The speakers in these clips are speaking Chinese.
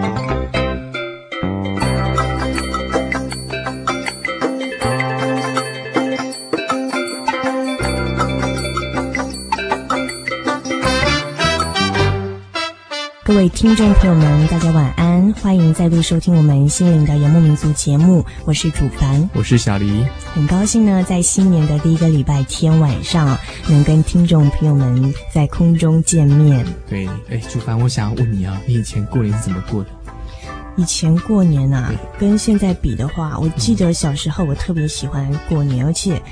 各听众朋友们，大家晚安，欢迎再度收听我们心灵的游牧民族节目，我是主凡，我是小黎，很高兴呢，在新年的第一个礼拜天晚上，能跟听众朋友们在空中见面。对，哎，主凡，我想问你啊，你以前过年是怎么过的？以前过年啊，跟现在比的话，我记得小时候我特别喜欢过年，而且。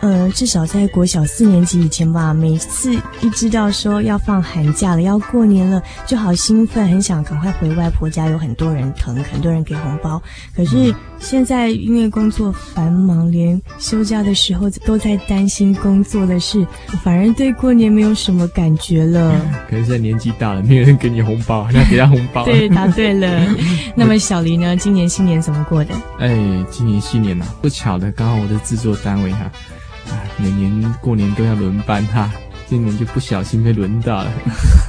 呃，至少在国小四年级以前吧，每次一知道说要放寒假了，要过年了，就好兴奋，很想赶快回外婆家，有很多人疼，很多人给红包。可是现在因为工作繁忙，连休假的时候都在担心工作的事，反而对过年没有什么感觉了。可是现在年纪大了，没有人给你红包，你要给他红包。对，答对了。那么小黎呢？今年新年怎么过的？哎，今年新年啊，不巧的，刚好我的制作单位哈。每年过年都要轮班哈，今年就不小心被轮到了。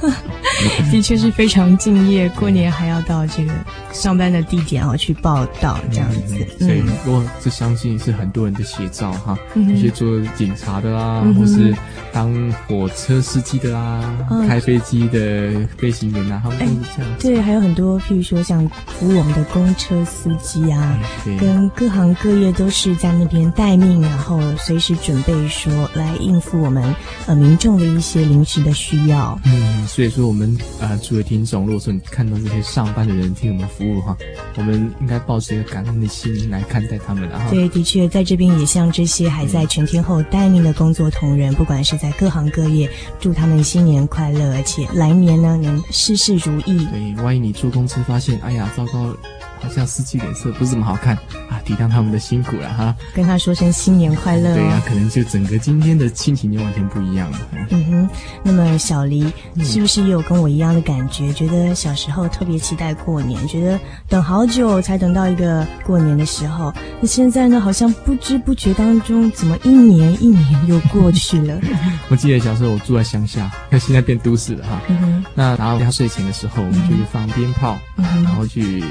的确是非常敬业，过年还要到这个上班的地点哦去报道这样子。嗯、所以，我这相信是很多人的写照哈。嗯、一些做警察的啦，嗯、或是当火车司机的啦，嗯、开飞机的飞行员啊，他们都是这样、欸。对，还有很多，譬如说像服务我们的公车司机啊，嗯、跟各行各业都是在那边待命，然后随时准备说来应付我们呃民众的一些临时的需要。嗯，所以说我们。啊，诸位听众，如果说你看到这些上班的人替我们服务的话，我们应该抱持一个感恩的心来看待他们的哈。对，的确，在这边也向这些还在全天候待命的工作同仁，嗯、不管是在各行各业，祝他们新年快乐，而且来年呢能事事如意。对，万一你做公司发现，哎呀，糟糕。好像司机脸色不是怎么好看啊，体谅他们的辛苦了哈。跟他说声新年快乐哦。对呀，可能就整个今天的心情就完全不一样了。嗯哼，那么小黎是不是也有跟我一样的感觉？嗯、觉得小时候特别期待过年，觉得等好久才等到一个过年的时候。那现在呢，好像不知不觉当中，怎么一年一年又过去了？我记得小时候我住在乡下，那现在变都市了哈。嗯哼，那然后压岁钱的时候，我们就去放鞭炮，嗯、然后去。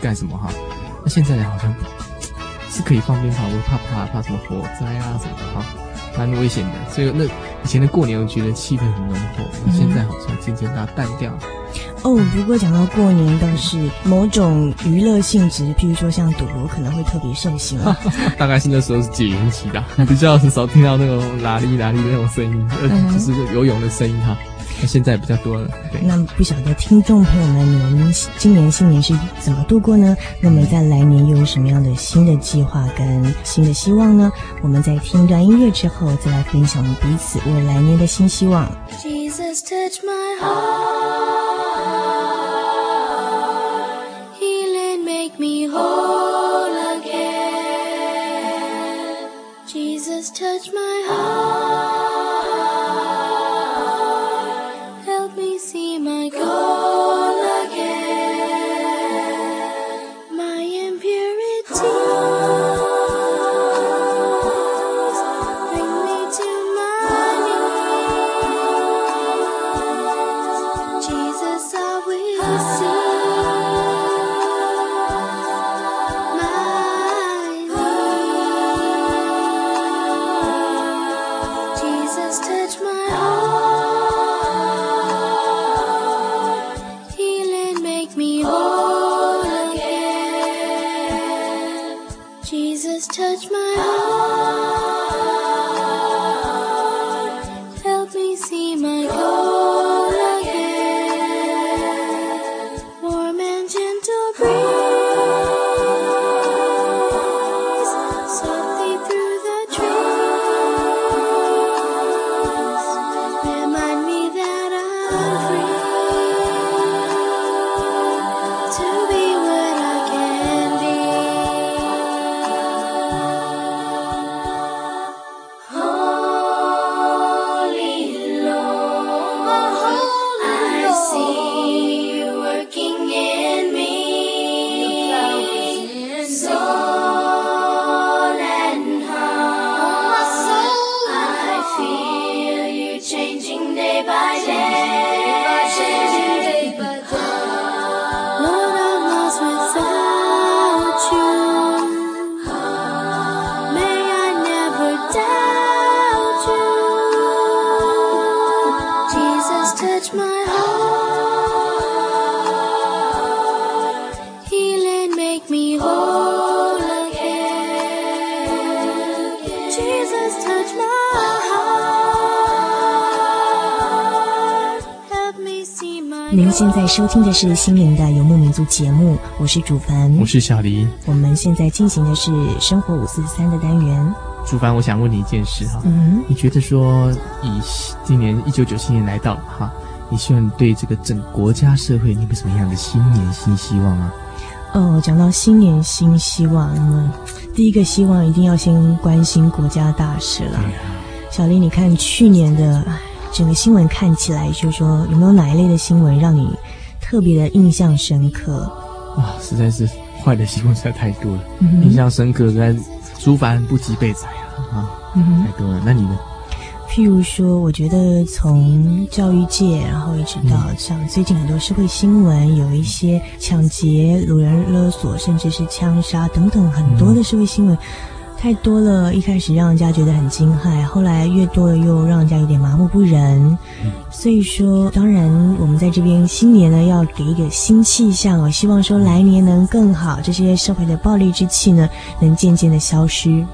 干什么哈？那现在好像是可以放鞭炮，我怕怕怕什么火灾啊什么的哈，蛮危险的。所以那以前的过年，我觉得气氛很浓厚，那、现在好像渐渐它淡掉了。哦，不过讲到过年，倒是某种娱乐性质，譬如说像赌博，可能会特别盛行啊。大概是那时候是解严期的，比较很少听到那种拉力拉力的那种声音，嗯、就是游泳的声音哈。现在比较多了，对。那不晓得听众朋友们，你们今年新年是怎么度过呢？那么在来年又有什么样的新的计划跟新的希望呢？我们在听一段音乐之后，再来分享我们彼此未来年的新希望。Jesus touch my heart. He didn't make me whole again. Jesus touch my heart. 您现在收听的是心灵的游牧民族节目，我是主凡，我是小黎。我们现在进行的是生活五四三的单元。主凡，我想问你一件事哈，嗯，你觉得说以今年一九九七年来到哈，你希望你对这个整个国家社会，你有什么样的新年新希望啊？哦，讲到新年新希望，那么第一个希望一定要先关心国家大事了。小黎，你看去年的。整个新闻看起来，就是说有没有哪一类的新闻让你特别的印象深刻？啊，实在是坏的新闻实在太多了，嗯、印象深刻，在书凡不及被宰啊啊，嗯、太多了。那你呢？譬如说，我觉得从教育界，然后一直到像最近很多社会新闻，嗯、有一些抢劫、掳人勒索，甚至是枪杀等等很多的社会新闻。嗯太多了，一开始让人家觉得很惊骇，后来越多了又让人家有点麻木不仁。嗯、所以说，当然我们在这边新年呢，要给一个新气象哦，希望说来年能更好，这些社会的暴力之气呢，能渐渐的消失。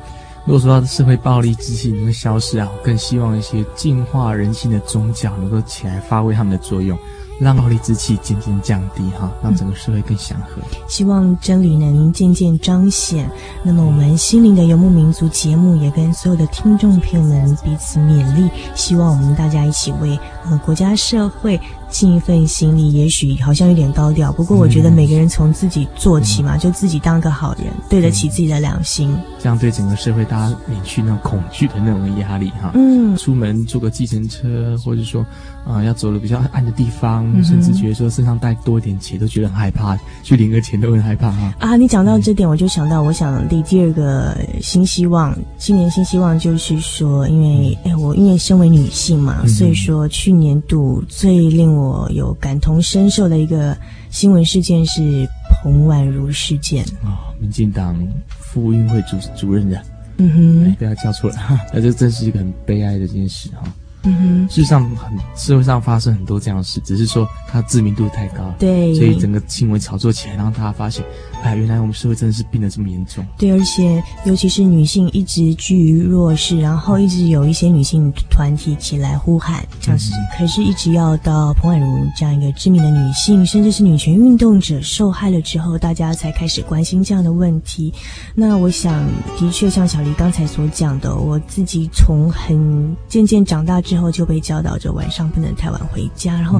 如果说到社会暴力之气能够消失啊，我更希望一些净化人心的宗教能够起来发挥他们的作用。让暴力之气渐渐降低，哈，让整个社会更祥和。希望真理能渐渐彰显。那么，我们心灵的游牧民族节目也跟所有的听众朋友们彼此勉励，希望我们大家一起为呃国家社会尽一份心力。也许好像有点高调，不过我觉得每个人从自己做起嘛，嗯、就自己当个好人，对得起自己的良心，嗯、这样对整个社会大家免去那种恐惧的那种压力，哈。嗯，出门坐个计程车，或者说。啊、呃，要走了比较暗的地方，嗯、甚至觉得说身上带多一点钱都觉得很害怕，去领个钱都很害怕哈。啊，你讲到这点，我就想到，我想立第二个新希望，新年新希望就是说，因为哎，我因为身为女性嘛，嗯、所以说去年度最令我有感同身受的一个新闻事件是彭婉如事件。啊、哦，民进党副运会主主任的，嗯哼，被他叫出来，那这真是一个很悲哀的一件事哈。嗯哼，事实上很社会上发生很多这样的事，只是说它知名度太高，对，所以整个新闻炒作起来，然后大家发现，哎，原来我们社会真的是病得这么严重。对，而且尤其是女性一直居于弱势，然后一直有一些女性团体起来呼喊，这样子，嗯、可是一直要到彭婉如这样一个知名的女性，甚至是女权运动者受害了之后，大家才开始关心这样的问题。那我想，的确像小黎刚才所讲的，我自己从很渐渐长大之之后就被教导着晚上不能太晚回家，然后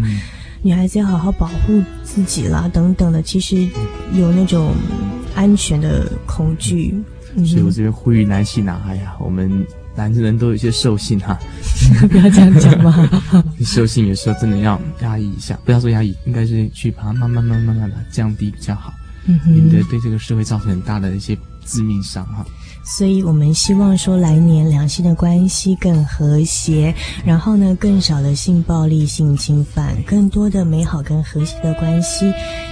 女孩子要好好保护自己啦，等等的。其实有那种安全的恐惧，嗯、所以我这边呼吁男性啊，哎呀，我们男人都有一些兽性哈，不要这样讲嘛。兽性有时候真的要压抑一下，不要说压抑，应该是去把它慢慢、慢慢、慢慢的降低比较好，免得对这个社会造成很大的一些致命伤哈。所以我们希望说来年两性的关系更和谐，然后呢，更少的性暴力、性侵犯，更多的美好跟和谐的关系，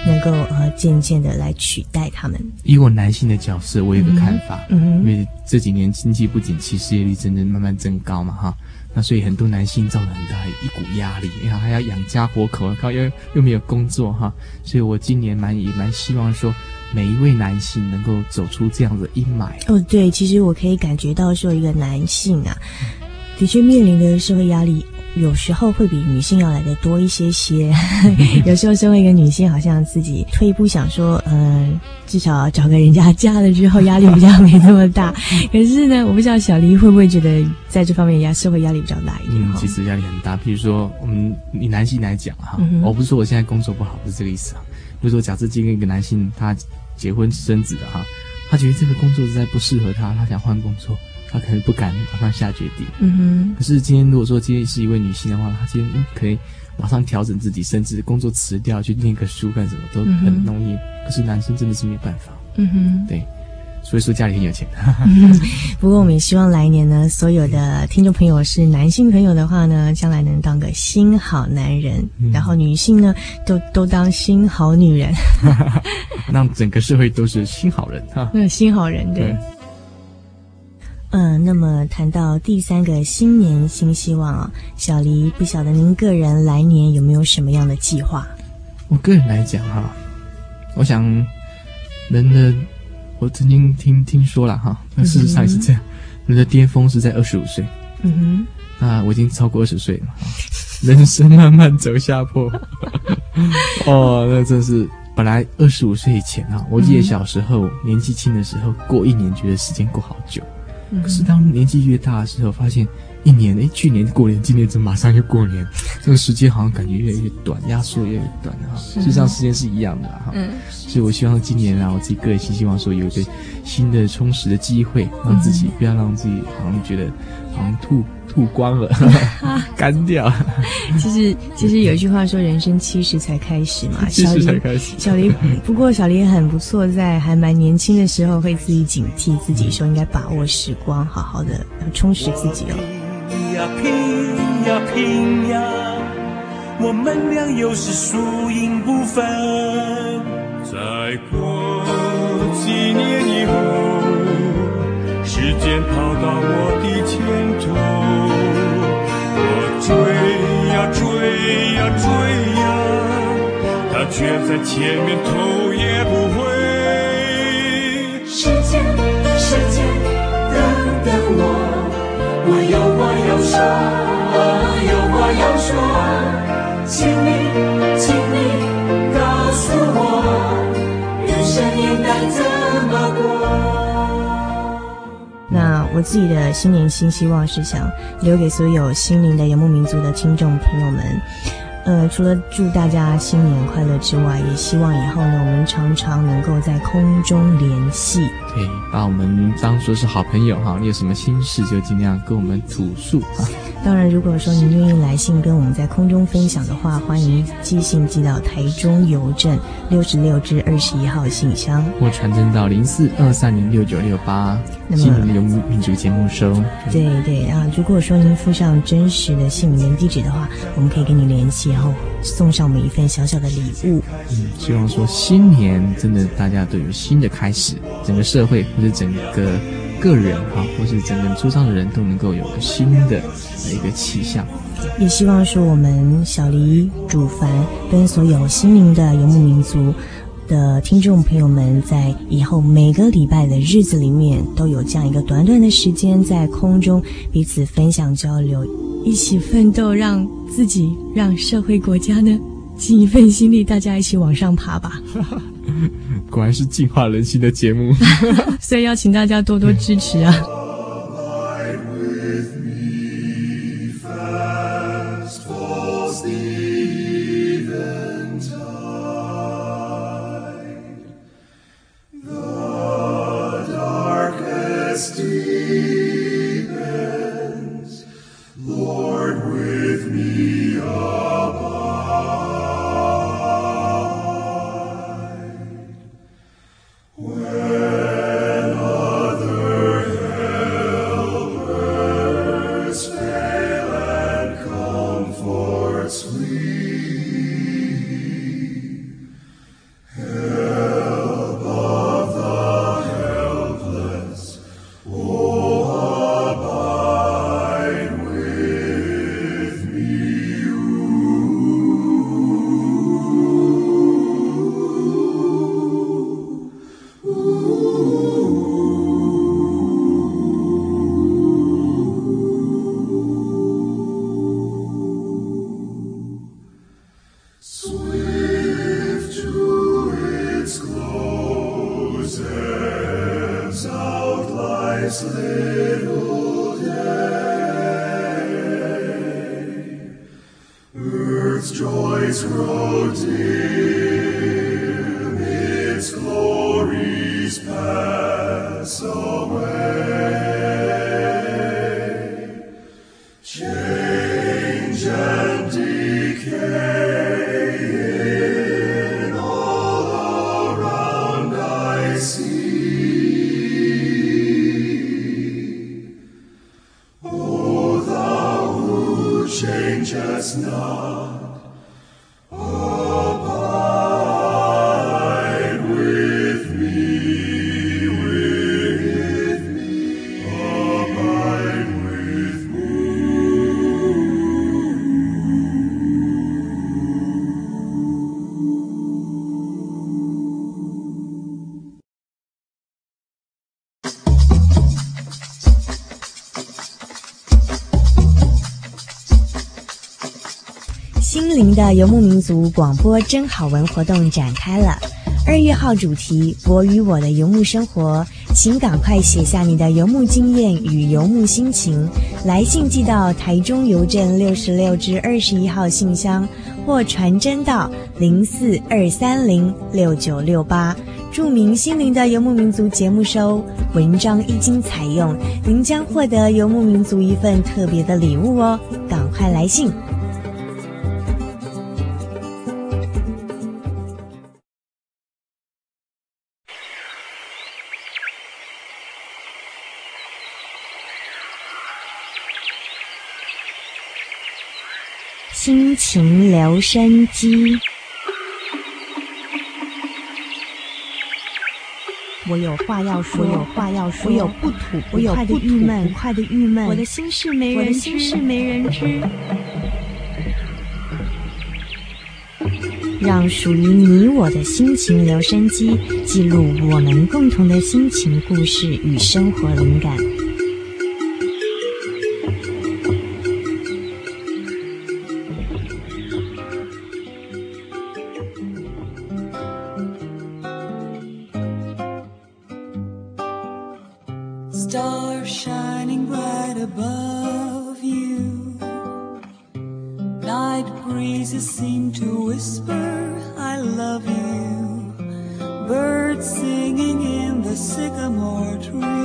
能够呃渐渐的来取代他们。以我男性的角色，我有个看法，嗯，因为这几年经济不景气，失业率真的慢慢增高嘛，哈。那所以很多男性造成很大一股压力，然后还要养家活口，靠又又没有工作哈，所以我今年蛮也蛮希望说每一位男性能够走出这样的阴霾。哦，对，其实我可以感觉到说一个男性啊，的确面临的社会压力。有时候会比女性要来的多一些些，有时候身为一个女性，好像自己退一步想说，嗯、呃，至少找个人家嫁了之后压力比较没那么大。可是呢，我不知道小黎会不会觉得在这方面压社会压力比较大一点？嗯，其实压力很大。比如说，我们以男性来讲哈，嗯、我不是说我现在工作不好，不是这个意思啊。比如说，假设今天一个男性他结婚生子的哈，他觉得这个工作实在不适合他，他想换工作。他可能不敢马上下决定，嗯哼。可是今天如果说今天是一位女性的话，她今天可以马上调整自己，甚至工作辞掉去念个书干什么都很容易。嗯、可是男生真的是没有办法，嗯哼。对，所以说家里很有钱。嗯、不过我们也希望来年呢，所有的听众朋友是男性朋友的话呢，将来能当个新好男人，嗯、然后女性呢都都当新好女人，让整个社会都是新好人哈。那新好人对。对嗯、呃，那么谈到第三个新年新希望啊，小黎不晓得您个人来年有没有什么样的计划？我个人来讲哈，我想人的，我曾经听听说了哈，那事实上也是这样，人的巅峰是在二十五岁。嗯哼，那我已经超过二十岁了，人生慢慢走下坡。哦，那真是本来二十五岁以前啊，我记得小时候、嗯、年纪轻的时候，过一年觉得时间过好久。可是当年纪越大的时候，发现一年诶，去年过年，今年怎么马上又过年？这个时间好像感觉越来越短，压缩越来越短啊！实际上时间是一样的哈。嗯，所以我希望今年啊，我自己个人希望说有一个新的充实的机会，让自己不要让自己好像觉得好像吐。吐光了，干掉。其实，其实有一句话说：“人生七十才开始嘛。”七十才开始。小林，不过小黎很不错，在还蛮年轻的时候，会自己警惕自己，说应该把握时光，好好的充实自己哦。拼呀拼呀拼呀，我们俩又是输赢不分。再过几年以后，时间跑到我的前头。我追呀追呀追呀，他却在前面头那我自己的新年新希望是想留给所有心灵的游牧民族的听众朋友们。呃，除了祝大家新年快乐之外，也希望以后呢，我们常常能够在空中联系，对，把我们当做是好朋友哈。你有什么心事就尽量跟我们吐诉哈。当然，如果说您愿意来信跟我们在空中分享的话，欢迎寄信寄到台中邮政六十六至二十一号信箱，或传真到零四二三零六九六八。那么，新游牧民族节目收。对对啊，如果说您附上真实的姓名地址的话，我们可以跟你联系，然后送上我们一份小小的礼物。嗯，希望说新年真的大家都有新的开始，整个社会或者整个。个人哈，或是整个桌上的人都能够有个新的一个气象。也希望说我们小黎、主凡跟所有心灵的游牧民族的听众朋友们，在以后每个礼拜的日子里面，都有这样一个短短的时间，在空中彼此分享交流，一起奋斗，让自己、让社会、国家呢 尽一份心力，大家一起往上爬吧。果然是净化人心的节目，所以要请大家多多支持啊！Grow deep. 游牧民族广播真好文活动展开了。二月号主题“我与我的游牧生活”，请赶快写下你的游牧经验与游牧心情，来信寄到台中邮政六十六至二十一号信箱，或传真到零四二三零六九六八，注明“心灵的游牧民族”节目收。文章一经采用，您将获得游牧民族一份特别的礼物哦！赶快来信。情留声机，我有话要说，我有话要说，我有不吐不快的郁闷，不快的郁闷，我的心事没人知，我的心事没人知。让属于你我的心情留声机记录我们共同的心情故事与生活灵感。Stars shining bright above you. Night breezes seem to whisper, I love you. Birds singing in the sycamore tree.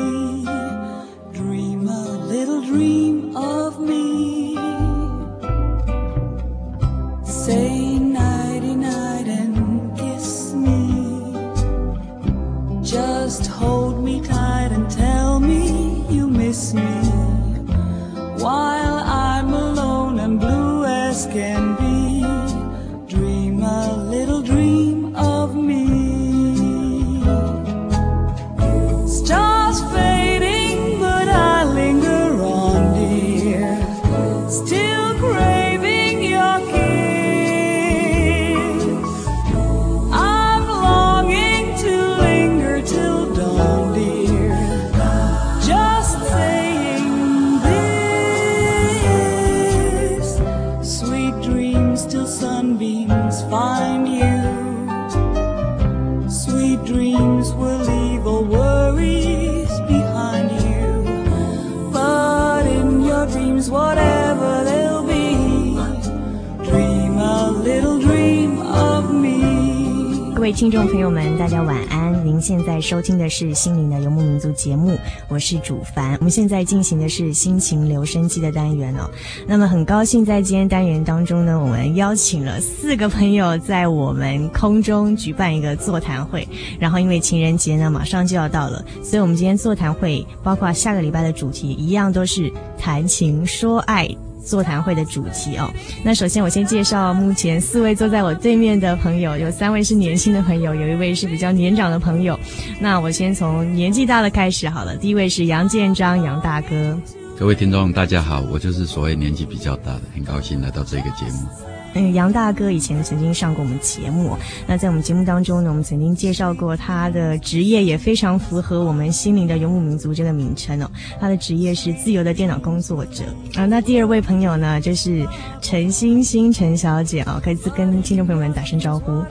各位听众朋友们，大家晚安。您现在收听的是《心灵的游牧民族》节目，我是主凡。我们现在进行的是心情留声机的单元哦。那么很高兴在今天单元当中呢，我们邀请了四个朋友在我们空中举办一个座谈会。然后因为情人节呢马上就要到了，所以我们今天座谈会包括下个礼拜的主题一样都是谈情说爱。座谈会的主题哦，那首先我先介绍目前四位坐在我对面的朋友，有三位是年轻的朋友，有一位是比较年长的朋友。那我先从年纪大的开始好了，第一位是杨建章，杨大哥。各位听众大家好，我就是所谓年纪比较大的，很高兴来到这个节目。嗯，杨大哥以前曾经上过我们节目，那在我们节目当中呢，我们曾经介绍过他的职业，也非常符合我们心灵的游牧民族这个名称哦。他的职业是自由的电脑工作者啊。那第二位朋友呢，就是陈欣欣陈小姐啊，可以跟听众朋友们打声招呼。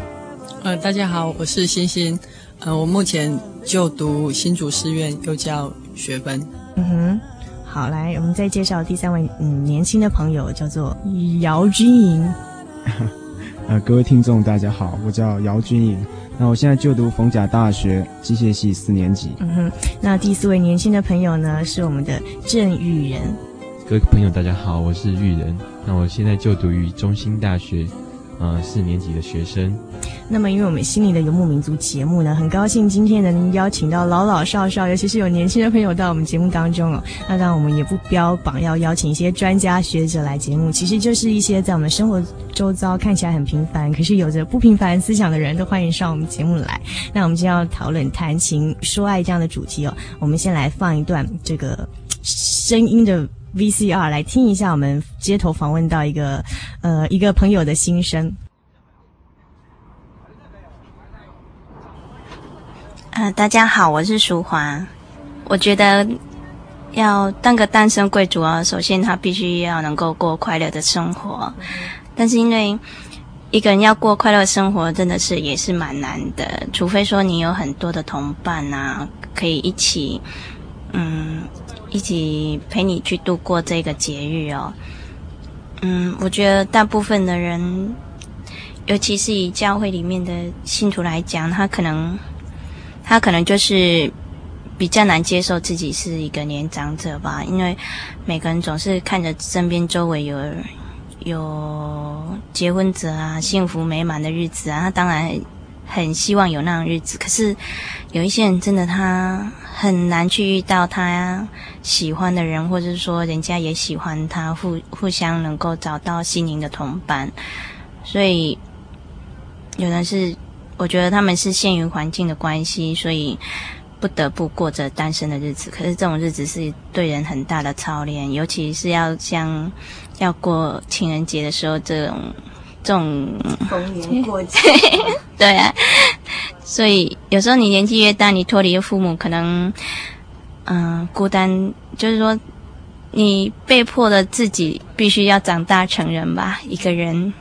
呃，大家好，我是欣欣，呃，我目前就读新竹师院幼教学分。嗯哼，好，来，我们再介绍第三位嗯年轻的朋友，叫做姚君莹。呃，各位听众大家好，我叫姚君颖，那我现在就读逢甲大学机械系四年级。嗯哼，那第四位年轻的朋友呢，是我们的郑玉仁。各位朋友大家好，我是玉仁，那我现在就读于中兴大学。呃，四年级的学生。那么，因为我们心灵的游牧民族节目呢，很高兴今天能邀请到老老少少，尤其是有年轻的朋友到我们节目当中哦。那当然，我们也不标榜要邀请一些专家学者来节目，其实就是一些在我们生活周遭看起来很平凡，可是有着不平凡思想的人都欢迎上我们节目来。那我们今天要讨论谈情说爱这样的主题哦。我们先来放一段这个声音的。VCR 来听一下，我们街头访问到一个呃一个朋友的心声。呃，大家好，我是淑华。我觉得要当个单身贵族啊，首先他必须要能够过快乐的生活。但是因为一个人要过快乐生活，真的是也是蛮难的，除非说你有很多的同伴啊，可以一起嗯。一起陪你去度过这个节日哦。嗯，我觉得大部分的人，尤其是以教会里面的信徒来讲，他可能，他可能就是比较难接受自己是一个年长者吧，因为每个人总是看着身边周围有有结婚者啊，幸福美满的日子啊，他当然很希望有那样日子，可是有一些人真的他。很难去遇到他喜欢的人，或者说人家也喜欢他，互互相能够找到心灵的同伴。所以，有的是，我觉得他们是限于环境的关系，所以不得不过着单身的日子。可是这种日子是对人很大的操练，尤其是要像要过情人节的时候，这种这种逢年过节，对啊。所以有时候你年纪越大，你脱离了父母，可能，嗯、呃，孤单，就是说，你被迫的自己必须要长大成人吧。一个人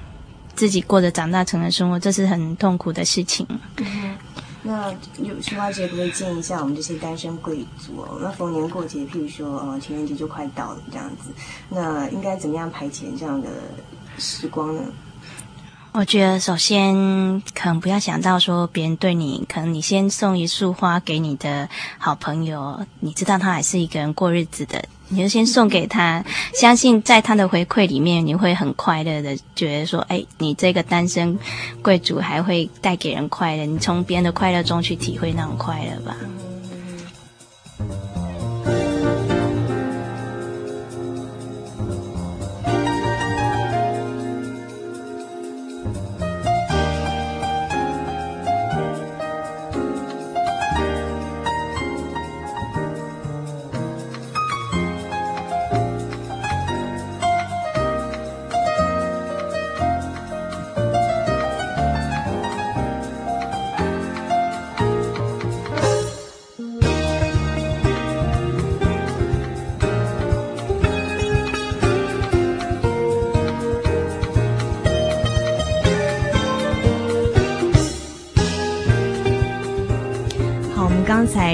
自己过着长大成人生活，这是很痛苦的事情。嗯、那有淑华姐可不可以建议一下我们这些单身贵族哦？那逢年过节，譬如说，呃，情人节就快到了这样子，那应该怎么样排遣这样的时光呢？我觉得首先可能不要想到说别人对你，可能你先送一束花给你的好朋友，你知道他还是一个人过日子的，你就先送给他，相信在他的回馈里面，你会很快乐的觉得说，哎，你这个单身贵族还会带给人快乐，你从别人的快乐中去体会那种快乐吧。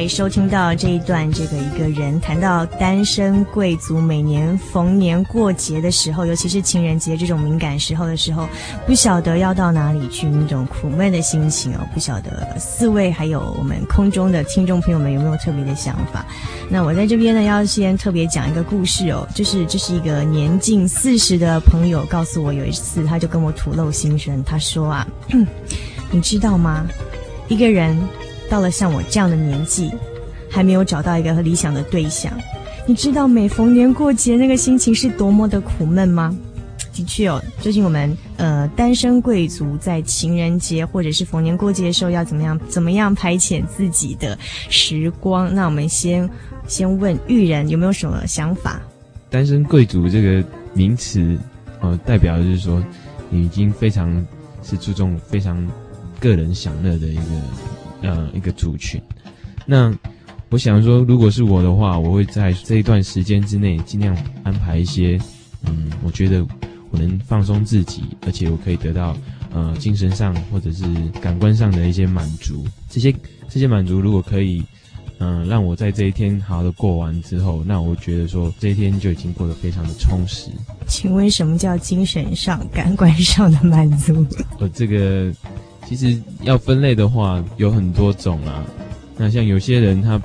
收听到这一段，这个一个人谈到单身贵族每年逢年过节的时候，尤其是情人节这种敏感时候的时候，不晓得要到哪里去，那种苦闷的心情哦。不晓得四位还有我们空中的听众朋友们有没有特别的想法？那我在这边呢，要先特别讲一个故事哦，就是这是一个年近四十的朋友告诉我，有一次他就跟我吐露心声，他说啊，你知道吗？一个人。到了像我这样的年纪，还没有找到一个理想的对象，你知道每逢年过节那个心情是多么的苦闷吗？的确哦，最近我们呃单身贵族在情人节或者是逢年过节的时候要怎么样怎么样排遣自己的时光？那我们先先问玉人有没有什么想法？单身贵族这个名词，呃，代表就是说你已经非常是注重非常个人享乐的一个。呃，一个族群。那我想说，如果是我的话，我会在这一段时间之内尽量安排一些，嗯，我觉得我能放松自己，而且我可以得到呃精神上或者是感官上的一些满足。这些这些满足如果可以嗯，让我在这一天好好的过完之后，那我觉得说这一天就已经过得非常的充实。请问什么叫精神上、感官上的满足？我这个其实要分类的话有很多种啊。那像有些人他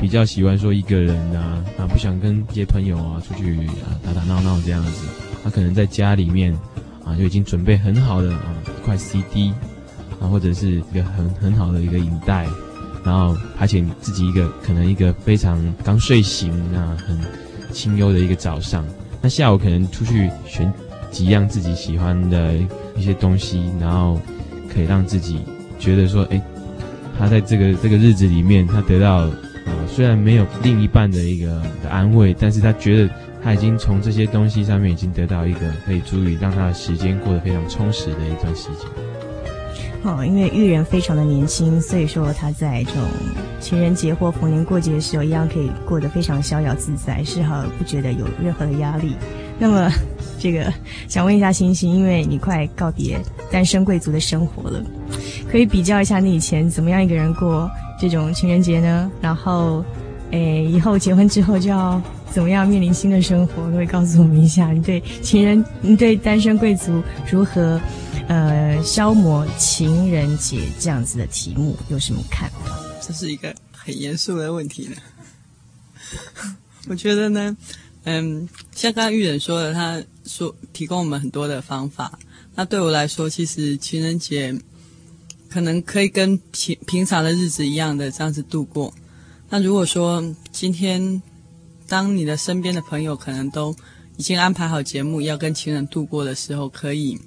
比较喜欢说一个人啊，啊不想跟一些朋友啊出去啊打打闹闹这样子，他可能在家里面啊就已经准备很好的啊一块 CD 啊，或者是一个很很好的一个影带。然后，而且自己一个可能一个非常刚睡醒啊，很清幽的一个早上，那下午可能出去选几样自己喜欢的一些东西，然后可以让自己觉得说，哎，他在这个这个日子里面，他得到呃虽然没有另一半的一个的安慰，但是他觉得他已经从这些东西上面已经得到一个可以足以让他的时间过得非常充实的一段时间。哦，因为玉人非常的年轻，所以说他在这种情人节或逢年过节的时候，一样可以过得非常逍遥自在，丝毫不觉得有任何的压力。那么，这个想问一下星星，因为你快告别单身贵族的生活了，可以比较一下你以前怎么样一个人过这种情人节呢？然后，诶，以后结婚之后就要怎么样面临新的生活？可，以告诉我们一下，你对情人，你对单身贵族如何？呃，消磨情人节这样子的题目有什么看法？这是一个很严肃的问题呢。我觉得呢，嗯，像刚刚玉人说的，他说提供我们很多的方法。那对我来说，其实情人节可能可以跟平平常的日子一样的这样子度过。那如果说今天，当你的身边的朋友可能都已经安排好节目要跟情人度过的时候，可以。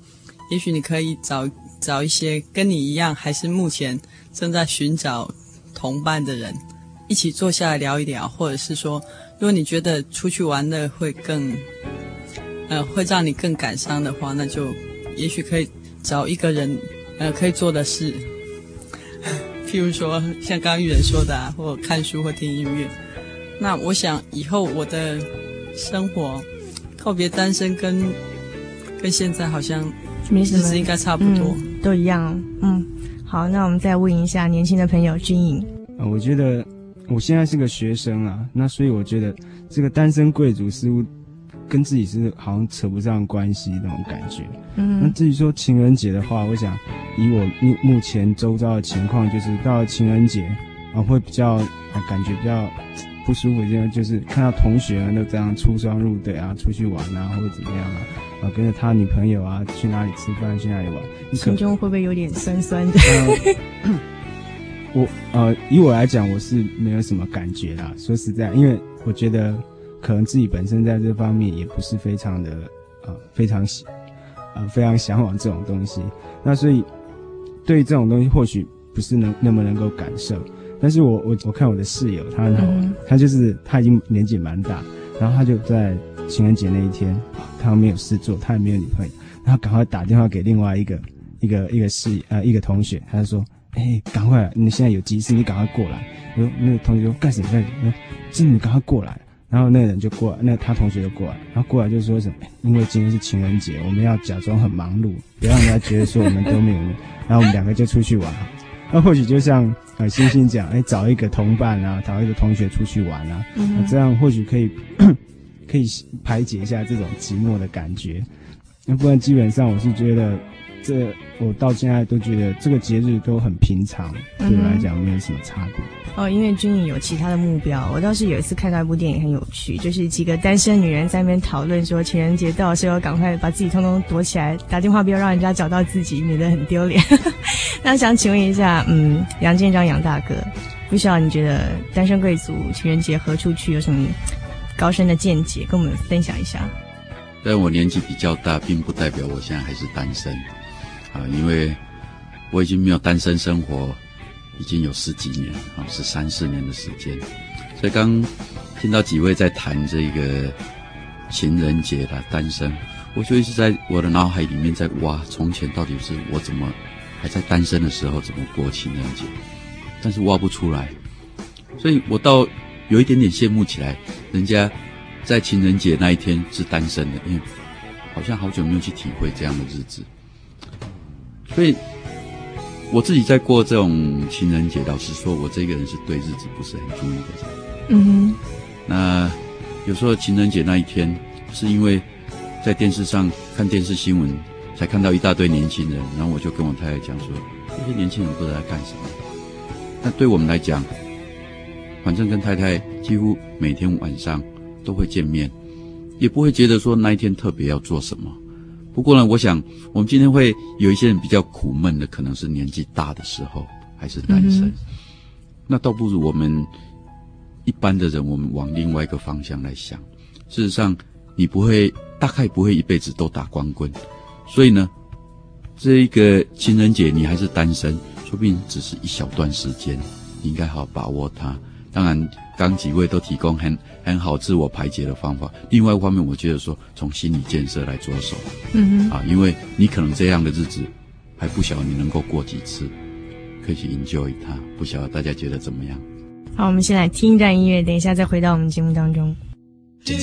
也许你可以找找一些跟你一样，还是目前正在寻找同伴的人，一起坐下来聊一聊，或者是说，如果你觉得出去玩的会更，呃，会让你更感伤的话，那就也许可以找一个人，呃，可以做的事，譬如说像刚刚玉人说的啊，或看书或听音乐。那我想以后我的生活告别单身跟，跟跟现在好像。没什么，应该差不多，嗯，都一样。嗯，好，那我们再问一下年轻的朋友军营。啊，我觉得我现在是个学生啊，那所以我觉得这个单身贵族似乎跟自己是好像扯不上关系那种感觉。嗯，那至于说情人节的话，我想以我目目前周遭的情况，就是到了情人节啊，会比较感觉比较不舒服，就就是看到同学啊都这样出双入对啊，出去玩啊，或者怎么样啊。啊，跟着他女朋友啊，去哪里吃饭，去哪里玩，心中会不会有点酸酸的？呃、我呃，以我来讲，我是没有什么感觉啦。说实在，因为我觉得可能自己本身在这方面也不是非常的呃，非常喜呃，非常向往这种东西。那所以对于这种东西，或许不是能那么能够感受。但是我我我看我的室友，他很好玩，嗯、他就是他已经年纪蛮大，然后他就在。情人节那一天，他没有事做，他也没有女朋友，然后赶快打电话给另外一个一个一个室呃一个同学，他就说：“哎、欸，赶快，你现在有急事，你赶快过来。”我说那个同学说：“干什么干什么？这你赶快过来。”然后那个人就过来，那他同学就过来，然后过来就说什么：“因为今天是情人节，我们要假装很忙碌，不要让人家觉得说我们都没有。”然后我们两个就出去玩。那或许就像呃星星讲，哎、欸，找一个同伴啊，找一个同学出去玩啊，嗯、这样或许可以。可以排解一下这种寂寞的感觉，那不然基本上我是觉得，这我到现在都觉得这个节日都很平常，对我来讲没有什么差别。哦，因为军营有其他的目标，我倒是有一次看到一部电影很有趣，就是几个单身女人在那边讨论说，情人节到的时候赶快把自己通通躲起来，打电话不要让人家找到自己，免得很丢脸。那想请问一下，嗯，杨建章杨大哥，不知道你觉得单身贵族情人节何处去有什么？高深的见解，跟我们分享一下。但我年纪比较大，并不代表我现在还是单身啊，因为我已经没有单身生活已经有十几年啊，是三四年的时间。所以刚听到几位在谈这个情人节的单身，我就一直在我的脑海里面在挖，从前到底是我怎么还在单身的时候怎么过情人节，但是挖不出来，所以我到。有一点点羡慕起来，人家在情人节那一天是单身的，因为好像好久没有去体会这样的日子。所以我自己在过这种情人节，老实说，我这个人是对日子不是很注意的人。嗯哼。那有时候情人节那一天，是因为在电视上看电视新闻，才看到一大堆年轻人，然后我就跟我太太讲说，这些年轻人不知道在干什么。那对我们来讲，反正跟太太几乎每天晚上都会见面，也不会觉得说那一天特别要做什么。不过呢，我想我们今天会有一些人比较苦闷的，可能是年纪大的时候还是单身，嗯、那倒不如我们一般的人，我们往另外一个方向来想。事实上，你不会，大概不会一辈子都打光棍，所以呢，这一个情人节你还是单身，说不定只是一小段时间，你应该好好把握它。当然，刚几位都提供很很好自我排解的方法。另外一方面，我觉得说从心理建设来着手，嗯哼，啊，因为你可能这样的日子还不晓得你能够过几次，可以去 enjoy 它。不晓得大家觉得怎么样？好，我们先来听一段音乐，等一下再回到我们节目当中。You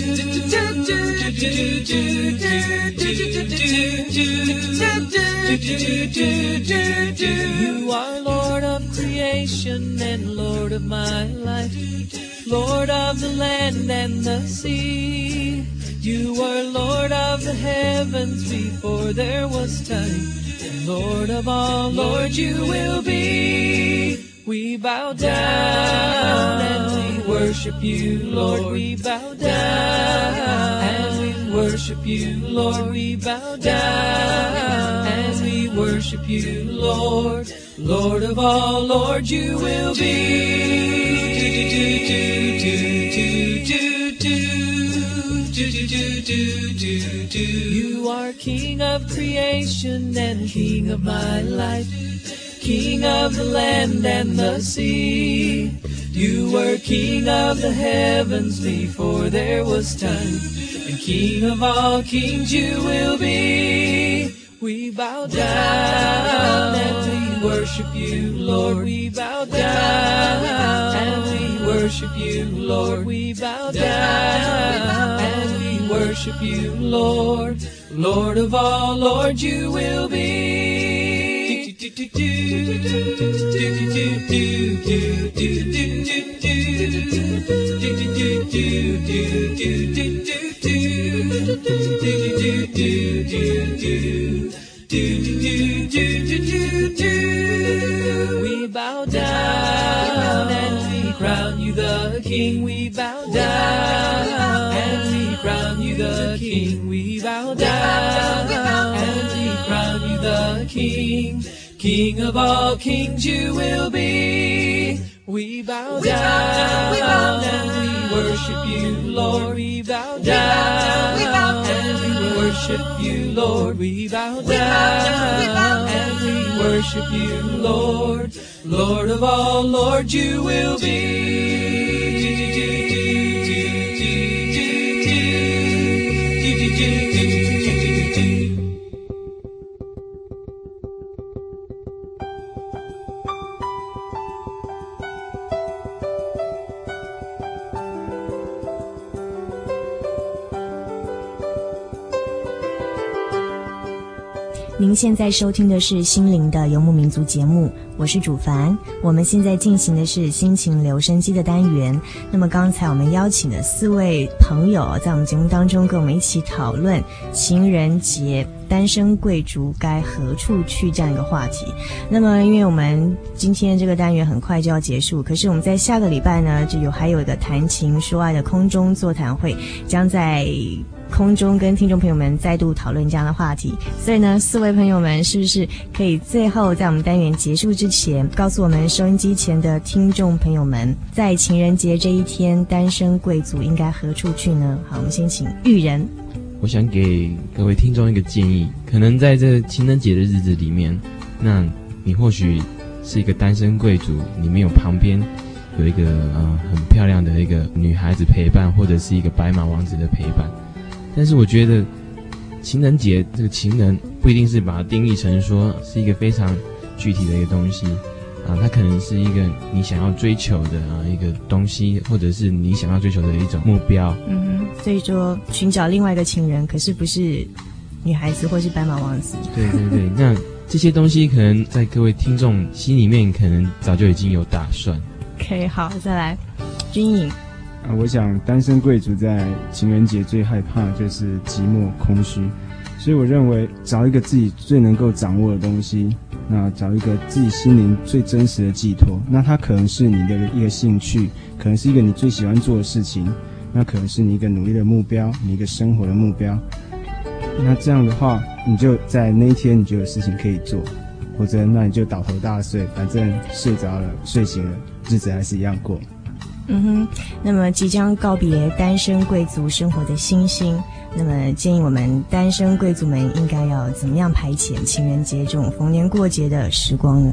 are Lord of creation and Lord of my life, Lord of the land and the sea. You are Lord of the heavens before there was time, and Lord of all, Lord you will be. We bow down and we worship you, Lord. We bow down and we worship you, Lord. We bow down and we worship you, Lord. Lord of all, Lord, you will be. You are King of creation and King of my life. King of the land and the sea. You were King of the heavens before there was time. And King of all kings you will be. We bow down and we worship you, Lord. We bow down and we worship you, Lord. We bow down and we worship you, Lord. Lord of all, Lord, you will be. We bow down and we crown you the King. We bow down and we crown you the King. We bow down King. Of all kings you will be. We bow down and we worship you, Lord. We bow down and we worship you, Lord. We bow down and we worship you, Lord. Lord of all, Lord, you will be. 现在收听的是《心灵的游牧民族》节目，我是主凡。我们现在进行的是心情留声机的单元。那么刚才我们邀请的四位朋友在我们节目当中跟我们一起讨论情人节，单身贵族该何处去这样一个话题。那么因为我们今天这个单元很快就要结束，可是我们在下个礼拜呢，就有还有一个谈情说爱的空中座谈会，将在。空中跟听众朋友们再度讨论这样的话题，所以呢，四位朋友们是不是可以最后在我们单元结束之前，告诉我们收音机前的听众朋友们，在情人节这一天，单身贵族应该何处去呢？好，我们先请玉人。我想给各位听众一个建议，可能在这情人节的日子里面，那你或许是一个单身贵族，你没有旁边有一个呃很漂亮的一个女孩子陪伴，或者是一个白马王子的陪伴。但是我觉得，情人节这个情人不一定是把它定义成说是一个非常具体的一个东西啊，它可能是一个你想要追求的啊一个东西，或者是你想要追求的一种目标。嗯哼，所以说寻找另外一个情人，可是不是女孩子或是白马王子。对对对，那这些东西可能在各位听众心里面可能早就已经有打算。OK，好，再来，军营。啊，我想单身贵族在情人节最害怕就是寂寞空虚，所以我认为找一个自己最能够掌握的东西，那找一个自己心灵最真实的寄托，那它可能是你的一个兴趣，可能是一个你最喜欢做的事情，那可能是你一个努力的目标，你一个生活的目标。那这样的话，你就在那一天你就有事情可以做，或者那你就倒头大睡，反正睡着了、睡醒了，日子还是一样过。嗯哼，那么即将告别单身贵族生活的星星，那么建议我们单身贵族们应该要怎么样排遣情人节这种逢年过节的时光呢？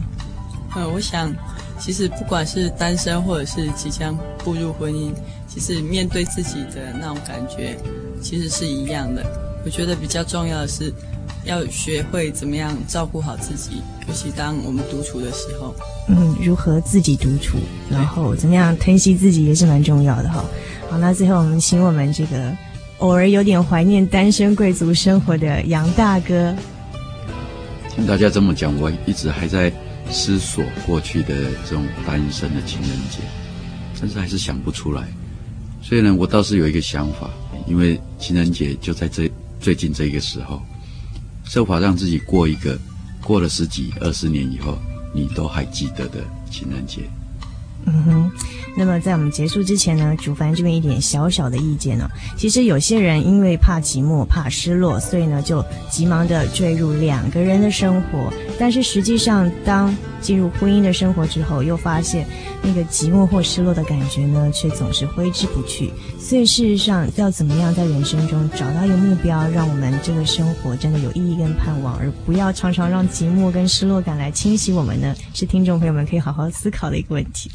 呃，我想，其实不管是单身或者是即将步入婚姻，其实面对自己的那种感觉，其实是一样的。我觉得比较重要的是，要学会怎么样照顾好自己，尤其当我们独处的时候。嗯，如何自己独处，然后怎么样疼惜自己也是蛮重要的哈。好，那最后我们请我们这个偶尔有点怀念单身贵族生活的杨大哥。听大家这么讲，我一直还在思索过去的这种单身的情人节，但是还是想不出来。所以呢，我倒是有一个想法，因为情人节就在这最近这个时候，设法让自己过一个过了十几二十年以后。你都还记得的情人节。嗯哼，那么在我们结束之前呢，主凡这边一点小小的意见呢、其实有些人因为怕寂寞、怕失落，所以呢就急忙的坠入两个人的生活。但是实际上，当进入婚姻的生活之后，又发现那个寂寞或失落的感觉呢，却总是挥之不去。所以事实上，要怎么样在人生中找到一个目标，让我们这个生活真的有意义跟盼望，而不要常常让寂寞跟失落感来侵袭我们呢？是听众朋友们可以好好思考的一个问题。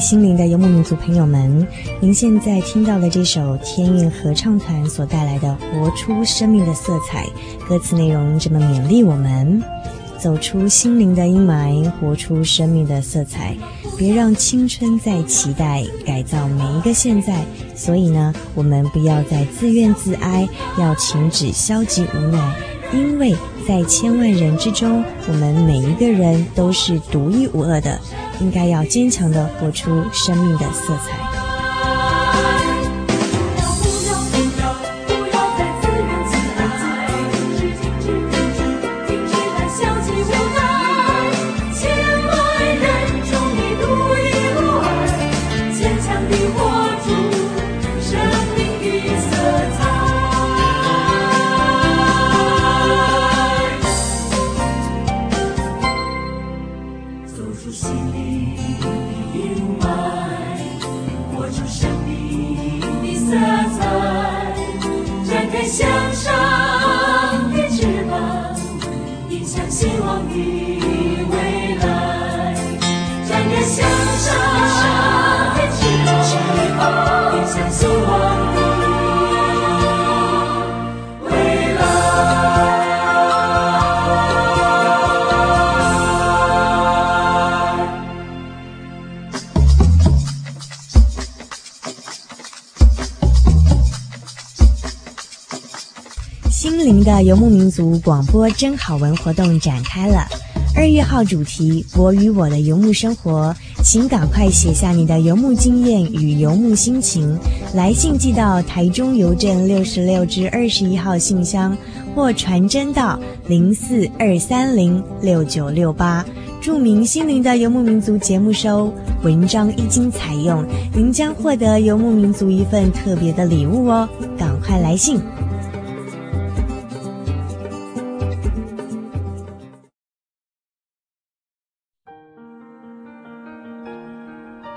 心灵的游牧民族朋友们，您现在听到的这首天韵合唱团所带来的《活出生命的色彩》，歌词内容这么勉励我们：走出心灵的阴霾，活出生命的色彩，别让青春再期待，改造每一个现在。所以呢，我们不要再自怨自哀，要停止消极无奈，因为在千万人之中，我们每一个人都是独一无二的。应该要坚强的活出生命的色彩。您的游牧民族广播真好文活动展开了，二月号主题“我与我的游牧生活”，请赶快写下你的游牧经验与游牧心情，来信寄到台中邮政六十六至二十一号信箱，或传真到零四二三零六九六八，著名“心灵的游牧民族”节目收。文章一经采用，您将获得游牧民族一份特别的礼物哦！赶快来信。